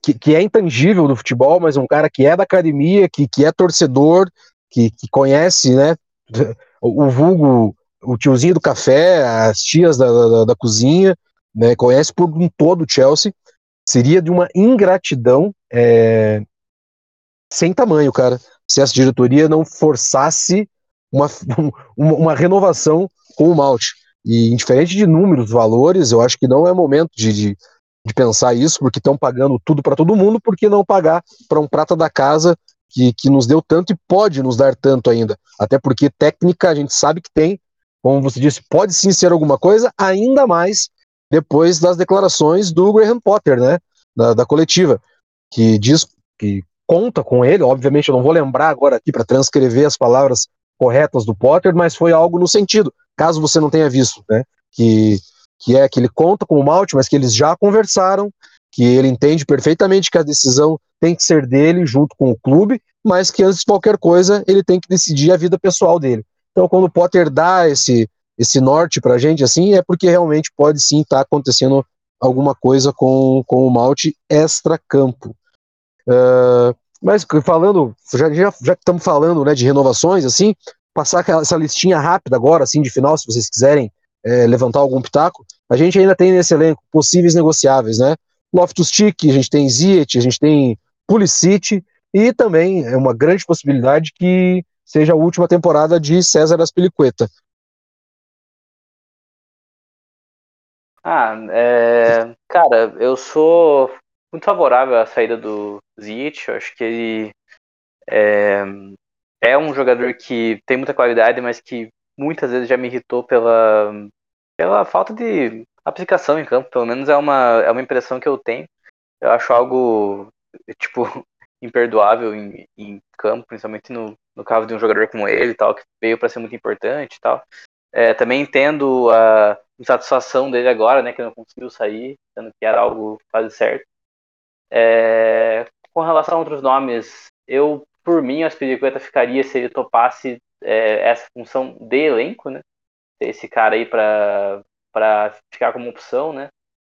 que, que, é intangível do futebol, mas um cara que é da academia, que, que é torcedor, que, que conhece, né, o, o vulgo, o tiozinho do café, as tias da, da, da cozinha, né, conhece por um todo o Chelsea, seria de uma ingratidão é, sem tamanho, cara, se essa diretoria não forçasse uma, uma, renovação com o Malte. E indiferente de números, valores, eu acho que não é momento de, de de pensar isso, porque estão pagando tudo para todo mundo, por que não pagar para um prata da casa que, que nos deu tanto e pode nos dar tanto ainda? Até porque técnica a gente sabe que tem, como você disse, pode sim ser alguma coisa, ainda mais depois das declarações do Graham Potter, né, da, da coletiva, que diz que conta com ele, obviamente eu não vou lembrar agora aqui para transcrever as palavras corretas do Potter, mas foi algo no sentido, caso você não tenha visto, né, que que é que ele conta com o Malte, mas que eles já conversaram, que ele entende perfeitamente que a decisão tem que ser dele junto com o clube, mas que antes de qualquer coisa ele tem que decidir a vida pessoal dele. Então, quando o Potter dá esse, esse norte pra gente, assim, é porque realmente pode sim estar tá acontecendo alguma coisa com, com o Malte extra-campo. Uh, mas falando, já, já, já que estamos falando né, de renovações, assim, passar essa listinha rápida agora, assim, de final, se vocês quiserem é, levantar algum pitaco, a gente ainda tem nesse elenco possíveis negociáveis, né? Loftus Cheek, a gente tem Ziet, a gente tem Pulisic e também é uma grande possibilidade que seja a última temporada de César Aspilicueta. Ah, é, cara, eu sou muito favorável à saída do Ziet. Eu acho que ele é, é um jogador que tem muita qualidade, mas que muitas vezes já me irritou pela, pela falta de aplicação em campo. Pelo menos é uma, é uma impressão que eu tenho. Eu acho algo, tipo, imperdoável em, em campo, principalmente no, no caso de um jogador como ele, tal, que veio para ser muito importante e tal. É, também entendo a insatisfação dele agora, né, que não conseguiu sair, sendo que era algo quase certo. É, com relação a outros nomes, eu, por mim, a Aspiricueta ficaria se ele topasse é, essa função de elenco, né? Esse cara aí para ficar como opção, né?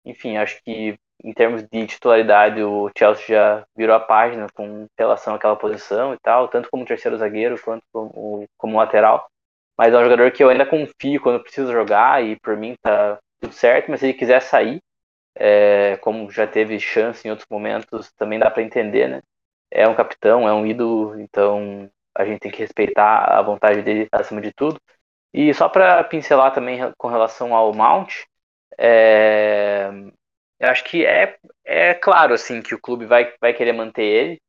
Enfim, acho que em termos de titularidade o Chelsea já virou a página com relação àquela posição e tal, tanto como terceiro zagueiro quanto como, como lateral. Mas é um jogador que eu ainda confio quando precisa jogar e por mim tá tudo certo, mas se ele quiser sair, é, como já teve chance em outros momentos, também dá para entender, né? É um capitão, é um ídolo, então a gente tem que respeitar a vontade dele acima de tudo. E só para pincelar também com relação ao Mount, é, eu acho que é, é claro assim que o clube vai, vai querer manter ele.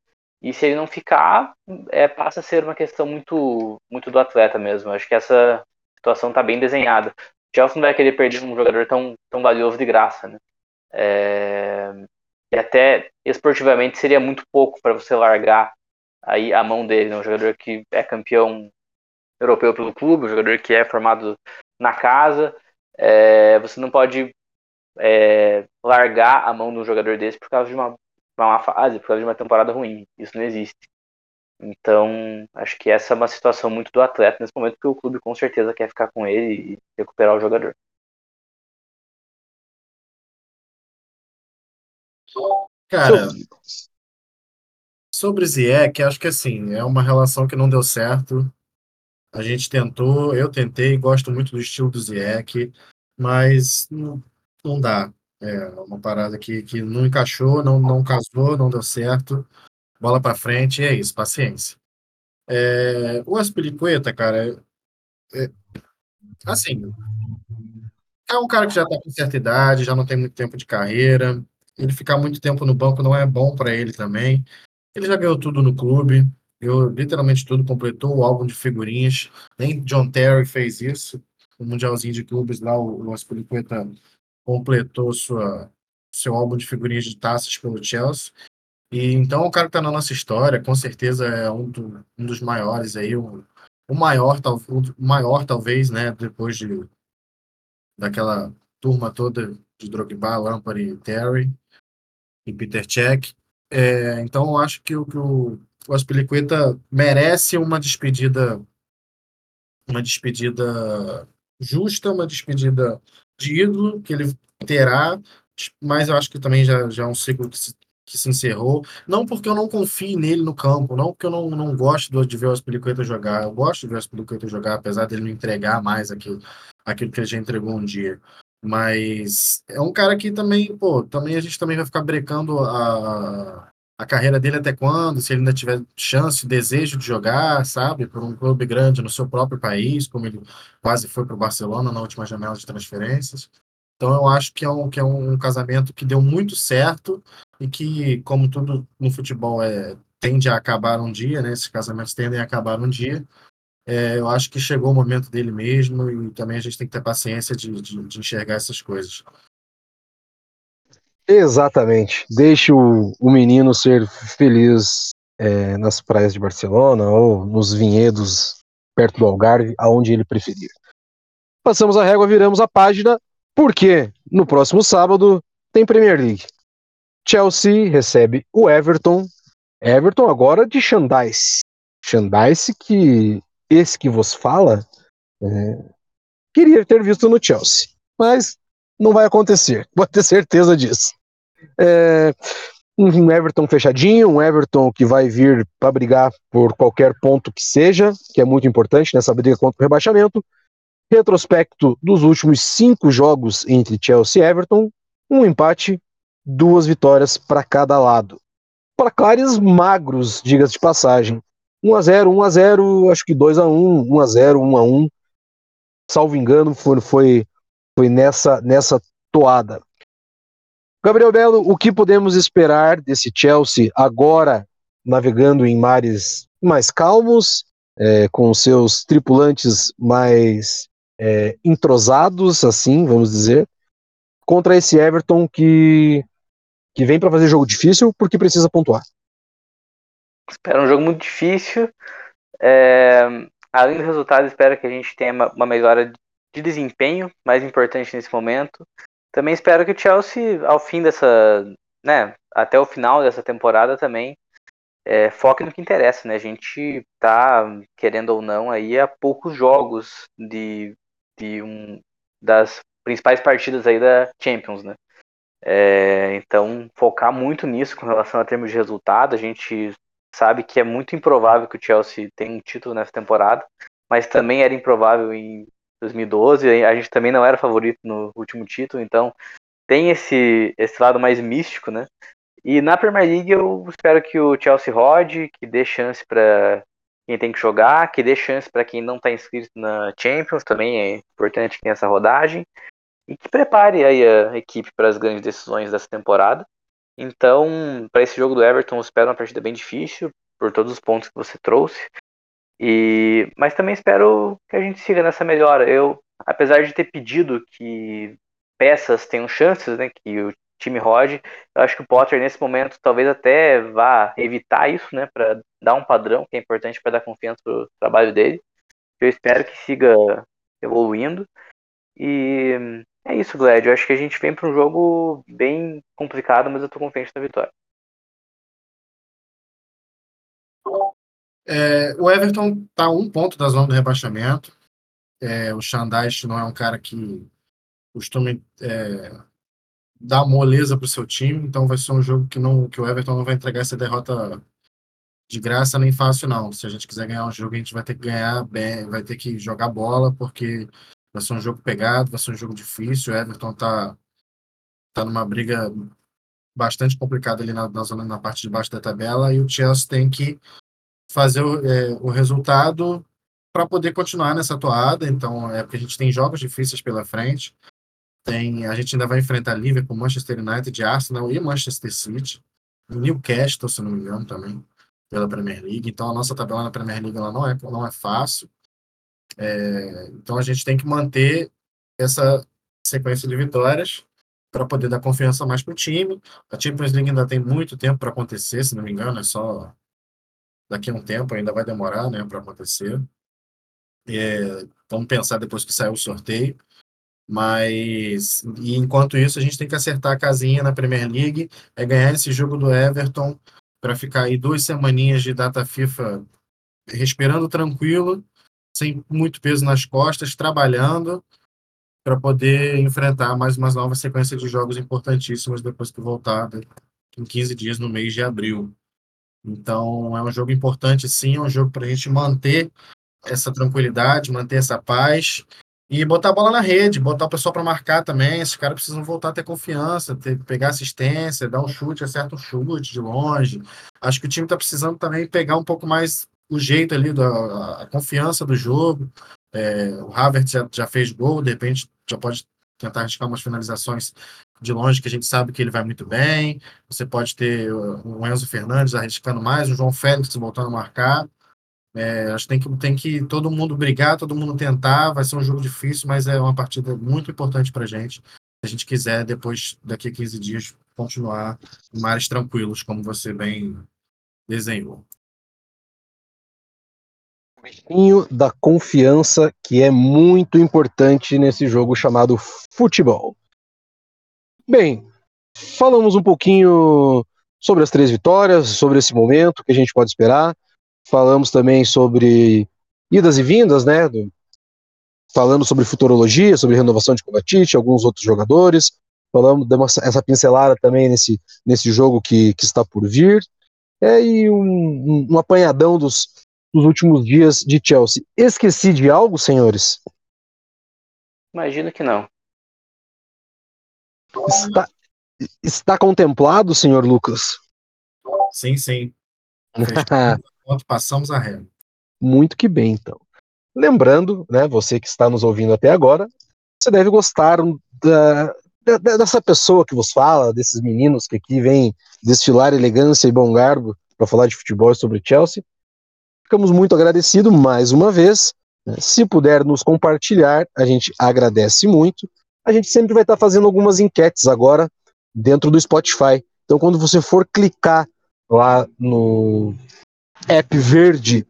E se ele não ficar, é, passa a ser uma questão muito, muito do atleta mesmo. Eu acho que essa situação está bem desenhada. O Chelsea não vai querer perder um jogador tão, tão valioso de graça, né? É, e até esportivamente seria muito pouco para você largar aí a mão dele, né? um jogador que é campeão europeu pelo clube, um jogador que é formado na casa. É, você não pode é, largar a mão de um jogador desse por causa de uma, uma fase, por causa de uma temporada ruim. Isso não existe. Então, acho que essa é uma situação muito do atleta nesse momento, porque o clube com certeza quer ficar com ele e recuperar o jogador. Cara, sobre Ziek, acho que assim, é uma relação que não deu certo. A gente tentou, eu tentei, gosto muito do estilo do Ziek, mas não, não dá. É uma parada que, que não encaixou, não, não casou, não deu certo. Bola para frente, e é isso, paciência. É, o Aspilicueta, cara, é, é, assim, é um cara que já está com certa idade, já não tem muito tempo de carreira. Ele ficar muito tempo no banco não é bom para ele também. Ele já ganhou tudo no clube, ganhou literalmente tudo, completou o álbum de figurinhas. Nem John Terry fez isso. O Mundialzinho de Clubes lá, o, o Aspilicueta completou sua, seu álbum de figurinhas de taças pelo Chelsea. E então o cara que está na nossa história, com certeza é um, do, um dos maiores aí, o, o maior, tal, o maior talvez, né, depois de daquela turma toda de Drogba, Lampard e Terry e Peter Cech. É, então eu acho que, que o, o Aspilicueta merece uma despedida uma despedida justa, uma despedida de ídolo que ele terá, mas eu acho que também já, já é um ciclo que se, que se encerrou. Não porque eu não confie nele no campo, não porque eu não, não gosto de ver o Aspilicueta jogar. Eu gosto de ver o Aspilicueta jogar, apesar dele não entregar mais aquilo, aquilo que ele já entregou um dia. Mas é um cara que também, pô, também a gente também vai ficar brecando a, a carreira dele até quando, se ele ainda tiver chance, desejo de jogar, sabe, por um clube grande no seu próprio país, como ele quase foi para o Barcelona na última janela de transferências. Então eu acho que é um, que é um casamento que deu muito certo e que, como tudo no futebol é, tende a acabar um dia, né? Esses casamentos tendem a acabar um dia. É, eu acho que chegou o momento dele mesmo e também a gente tem que ter paciência de, de, de enxergar essas coisas. Exatamente. Deixe o, o menino ser feliz é, nas praias de Barcelona ou nos vinhedos perto do Algarve, aonde ele preferir. Passamos a régua, viramos a página, porque no próximo sábado tem Premier League. Chelsea recebe o Everton. Everton agora de Xandais. Xandais que esse que vos fala, é, queria ter visto no Chelsea, mas não vai acontecer, pode ter certeza disso. É, um Everton fechadinho, um Everton que vai vir para brigar por qualquer ponto que seja, que é muito importante nessa briga contra o rebaixamento. Retrospecto dos últimos cinco jogos entre Chelsea e Everton, um empate, duas vitórias para cada lado. Placares magros, diga-se de passagem. 1x0, 1x0, acho que 2x1, 1x0, 1x1. Salvo engano, foi, foi, foi nessa, nessa toada. Gabriel Belo, o que podemos esperar desse Chelsea agora navegando em mares mais calmos, é, com seus tripulantes mais é, entrosados, assim, vamos dizer, contra esse Everton que, que vem para fazer jogo difícil porque precisa pontuar? Espera um jogo muito difícil. É, além do resultado, espero que a gente tenha uma, melhora de desempenho, mais importante nesse momento. Também espero que o Chelsea, ao fim dessa, né, até o final dessa temporada também, é, foque no que interessa, né? A gente tá, querendo ou não, aí a poucos jogos de, de um das principais partidas aí da Champions, né? É, então, focar muito nisso com relação a termos de resultado. A gente sabe que é muito improvável que o Chelsea tenha um título nessa temporada, mas também era improvável em 2012. A gente também não era favorito no último título, então tem esse, esse lado mais místico, né? E na Premier League eu espero que o Chelsea rode, que dê chance para quem tem que jogar, que dê chance para quem não está inscrito na Champions, também é importante que tenha essa rodagem, e que prepare aí a equipe para as grandes decisões dessa temporada. Então, para esse jogo do Everton, eu espero uma partida bem difícil, por todos os pontos que você trouxe. E, mas também espero que a gente siga nessa melhora. Eu, apesar de ter pedido que peças tenham chances, né, que o time rode, eu acho que o Potter nesse momento talvez até vá evitar isso, né, para dar um padrão que é importante para dar confiança pro trabalho dele. Eu espero que siga evoluindo. E é isso, Glad. Eu acho que a gente vem para um jogo bem complicado, mas eu tô confiante na vitória. É, o Everton está a um ponto da zona do rebaixamento. É, o Xandais não é um cara que costuma é, dar moleza para o seu time, então vai ser um jogo que, não, que o Everton não vai entregar essa derrota de graça nem fácil, não. Se a gente quiser ganhar um jogo, a gente vai ter que ganhar bem, vai ter que jogar bola, porque vai ser um jogo pegado, vai ser um jogo difícil. O Everton está tá numa briga bastante complicada ali na, na, zona, na parte de baixo da tabela, e o Chelsea tem que fazer o, é, o resultado para poder continuar nessa toada. Então, é porque a gente tem jogos difíceis pela frente. Tem, a gente ainda vai enfrentar Liverpool, Manchester United, Arsenal e Manchester City. Newcastle, se não me engano, também, pela Premier League. Então, a nossa tabela na Premier League ela não, é, não é fácil. É, então, a gente tem que manter essa sequência de vitórias para poder dar confiança mais para o time. A Champions League ainda tem muito tempo para acontecer, se não me engano, é só daqui a um tempo, ainda vai demorar né, para acontecer. É, vamos pensar depois que sair o sorteio. Mas, enquanto isso, a gente tem que acertar a casinha na Premier League, é ganhar esse jogo do Everton para ficar aí duas semaninhas de data FIFA respirando tranquilo, sem muito peso nas costas, trabalhando para poder enfrentar mais uma nova sequência de jogos importantíssimos depois que voltar em 15 dias no mês de abril. Então, é um jogo importante, sim, é um jogo para a gente manter essa tranquilidade, manter essa paz e botar a bola na rede, botar o pessoal para marcar também. Esses caras precisam voltar a ter confiança, ter, pegar assistência, dar um chute, acerta um chute de longe. Acho que o time está precisando também pegar um pouco mais o jeito ali, da, a confiança do jogo. É, o Havertz já, já fez gol, de repente já pode tentar arriscar umas finalizações de longe que a gente sabe que ele vai muito bem. Você pode ter o Enzo Fernandes arriscando mais, o João Félix voltando a marcar. É, acho que tem, que tem que todo mundo brigar, todo mundo tentar. Vai ser um jogo difícil, mas é uma partida muito importante para a gente. Se a gente quiser, depois, daqui a 15 dias, continuar em mares tranquilos, como você bem desenhou. Bichinho da confiança que é muito importante nesse jogo chamado futebol. Bem, falamos um pouquinho sobre as três vitórias, sobre esse momento que a gente pode esperar. Falamos também sobre idas e vindas, né? Do, falando sobre futurologia, sobre renovação de Kovacic, alguns outros jogadores. Falamos, demos essa pincelada também nesse, nesse jogo que, que está por vir. É, e um, um apanhadão dos, dos últimos dias de Chelsea. Esqueci de algo, senhores? Imagino que não. Está, está contemplado, senhor Lucas? Sim, sim. passamos a régua. Muito que bem, então. Lembrando, né, você que está nos ouvindo até agora, você deve gostar da, da, dessa pessoa que vos fala, desses meninos que aqui vêm destilar elegância e bom garbo para falar de futebol sobre Chelsea. Ficamos muito agradecidos mais uma vez. Né, se puder nos compartilhar, a gente agradece muito. A gente sempre vai estar fazendo algumas enquetes agora dentro do Spotify. Então, quando você for clicar lá no app verde,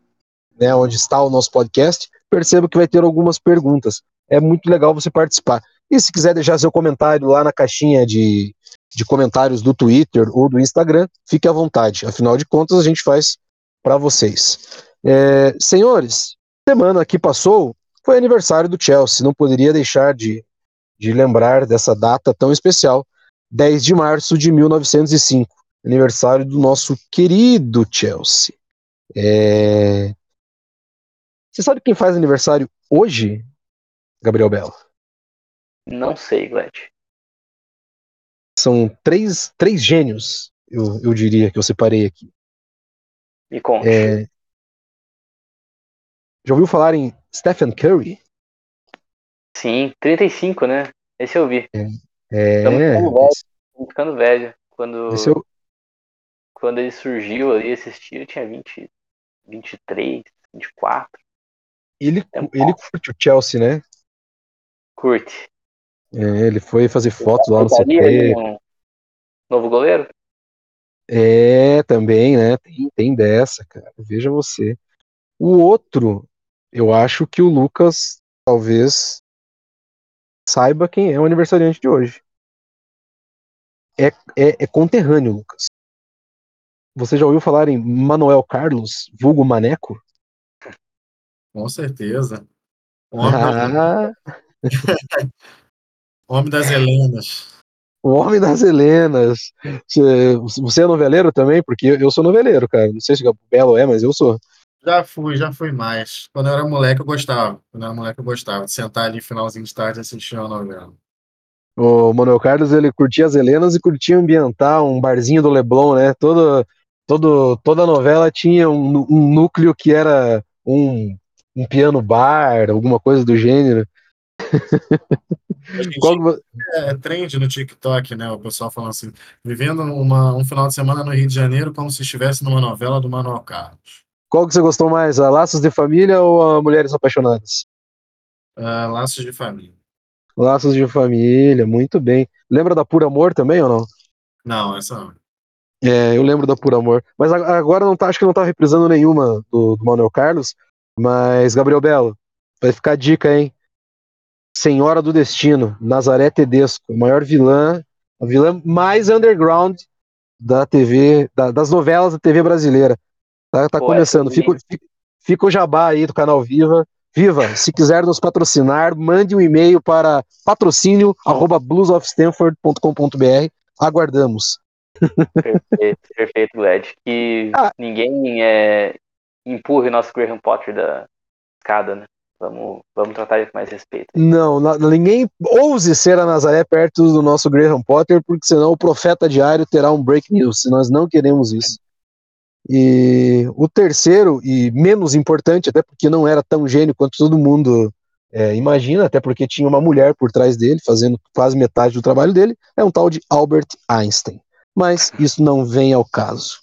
né, onde está o nosso podcast, perceba que vai ter algumas perguntas. É muito legal você participar. E se quiser deixar seu comentário lá na caixinha de, de comentários do Twitter ou do Instagram, fique à vontade. Afinal de contas, a gente faz para vocês. É, senhores, semana que passou foi aniversário do Chelsea. Não poderia deixar de, de lembrar dessa data tão especial, 10 de março de 1905, aniversário do nosso querido Chelsea. É... Você sabe quem faz aniversário hoje, Gabriel Belo? Não sei, Gled. São três, três gênios, eu, eu diria, que eu separei aqui. Me conte. É... Já ouviu falar em Stephen Curry? Sim, 35, né? Esse eu vi. É. é... Estamos ficando velho. Estamos ficando velho. Quando, eu... quando ele surgiu ali, assistiu, eu tinha 20, 23, 24. Ele, é ele curte o Chelsea, né? Curte. É, ele foi fazer fotos lá no CT. Um novo goleiro? É, também, né? Tem, tem dessa, cara. Veja você. O outro, eu acho que o Lucas talvez saiba quem é o aniversariante de hoje. É, é, é conterrâneo, Lucas. você já ouviu falar em Manuel Carlos, vulgo Maneco? Com certeza. Homem, ah. homem das Helenas. O Homem das Helenas. Você, você é noveleiro também? Porque eu sou noveleiro, cara. Não sei se o Belo é, mas eu sou. Já fui, já fui mais. Quando eu era moleque, eu gostava. Quando eu era moleque, eu gostava de sentar ali finalzinho de tarde e assistir uma novela. O Manuel Carlos, ele curtia as Helenas e curtia ambientar um barzinho do Leblon, né? Todo, todo, toda novela tinha um, um núcleo que era um, um piano bar, alguma coisa do gênero. Qual... É, é trend no TikTok, né? O pessoal falando assim, vivendo uma, um final de semana no Rio de Janeiro como se estivesse numa novela do Manuel Carlos. Qual que você gostou mais, a Laços de Família ou a Mulheres Apaixonadas? Uh, Laços de Família. Laços de Família, muito bem. Lembra da Pura Amor também ou não? Não, essa não. É, eu lembro da Pura Amor. Mas agora não tá, acho que não tá reprisando nenhuma do, do Manuel Carlos. Mas, Gabriel Belo, vai ficar a dica, hein? Senhora do Destino, Nazaré Tedesco, maior vilã, a vilã mais underground da TV, da, das novelas da TV brasileira. Tá, tá Pô, começando. Fica, fica, o jabá aí do canal Viva. Viva, se quiser nos patrocinar, mande um e-mail para patrocínio@bluesofstanford.com.br. Aguardamos. Perfeito, perfeito, Glad. Que ah. ninguém é, empurre nosso Graham Potter da escada, né? Vamos, vamos tratar ele com mais respeito. Não, ninguém ouse ser a Nazaré perto do nosso Graham Potter, porque senão o profeta diário terá um break news. Nós não queremos isso. E o terceiro, e menos importante, até porque não era tão gênio quanto todo mundo é, imagina, até porque tinha uma mulher por trás dele, fazendo quase metade do trabalho dele, é um tal de Albert Einstein. Mas isso não vem ao caso.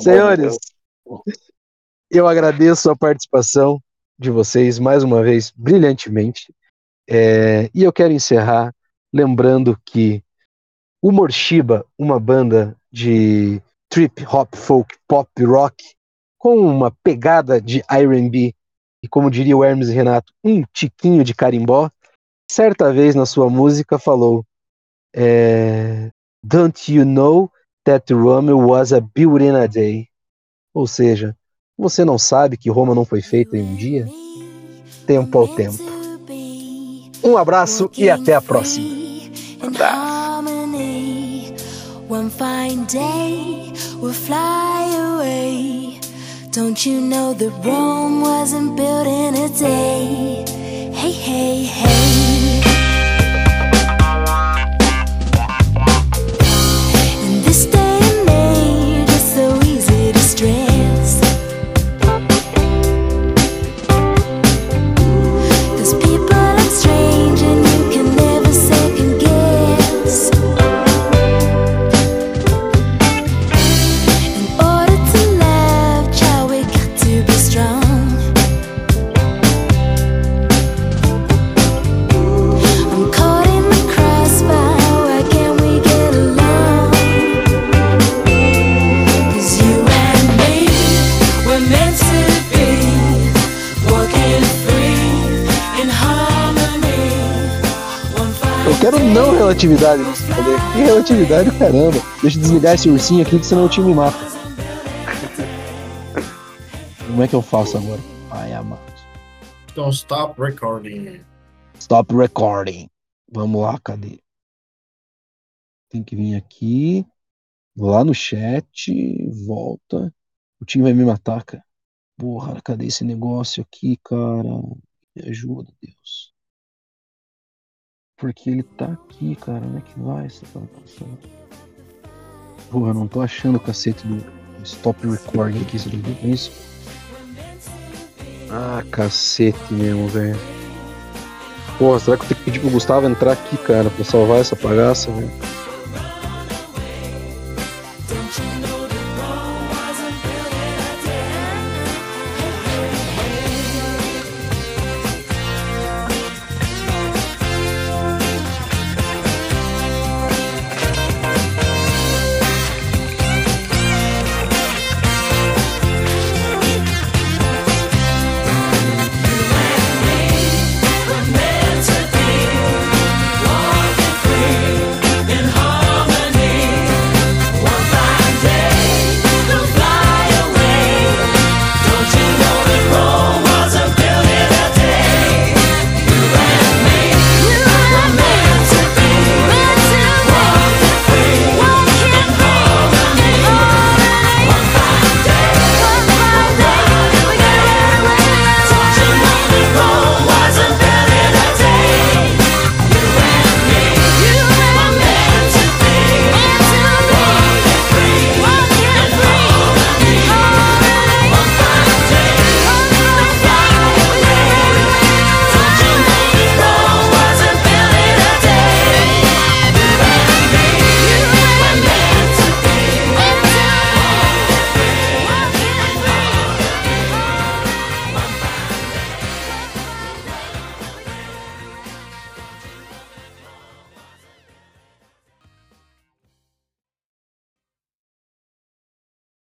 Senhores, eu agradeço a participação de vocês mais uma vez, brilhantemente. É, e eu quero encerrar lembrando que o Morshiba, uma banda de trip hop, folk, pop, rock, com uma pegada de R&B e, como diria o Hermes Renato, um tiquinho de carimbó, certa vez na sua música falou é, Don't you know that Rome was a built in a day? Ou seja, você não sabe que Roma não foi feita em um dia? Tempo ao tempo. Um abraço e até a próxima. One fine day we'll fly away. Don't you know that Rome wasn't built in relatividade rolê. Que relatividade, caramba. Deixa eu desligar esse ursinho aqui, que senão o time me mata. Como é que eu faço agora? Ai, amado. Então, stop recording. Stop recording. Vamos lá, cadê? Tem que vir aqui. Vou lá no chat. Volta. O time vai me matar, cara. Porra, cadê esse negócio aqui, cara? Me ajuda, Deus. Porque ele tá aqui, cara. Onde é que vai essa gravação? Porra, não tô achando o cacete do stop recording aqui, você viu com isso? Ah, cacete mesmo, velho. Porra, será que eu tenho que pedir pro Gustavo entrar aqui, cara, pra salvar essa bagaça, velho?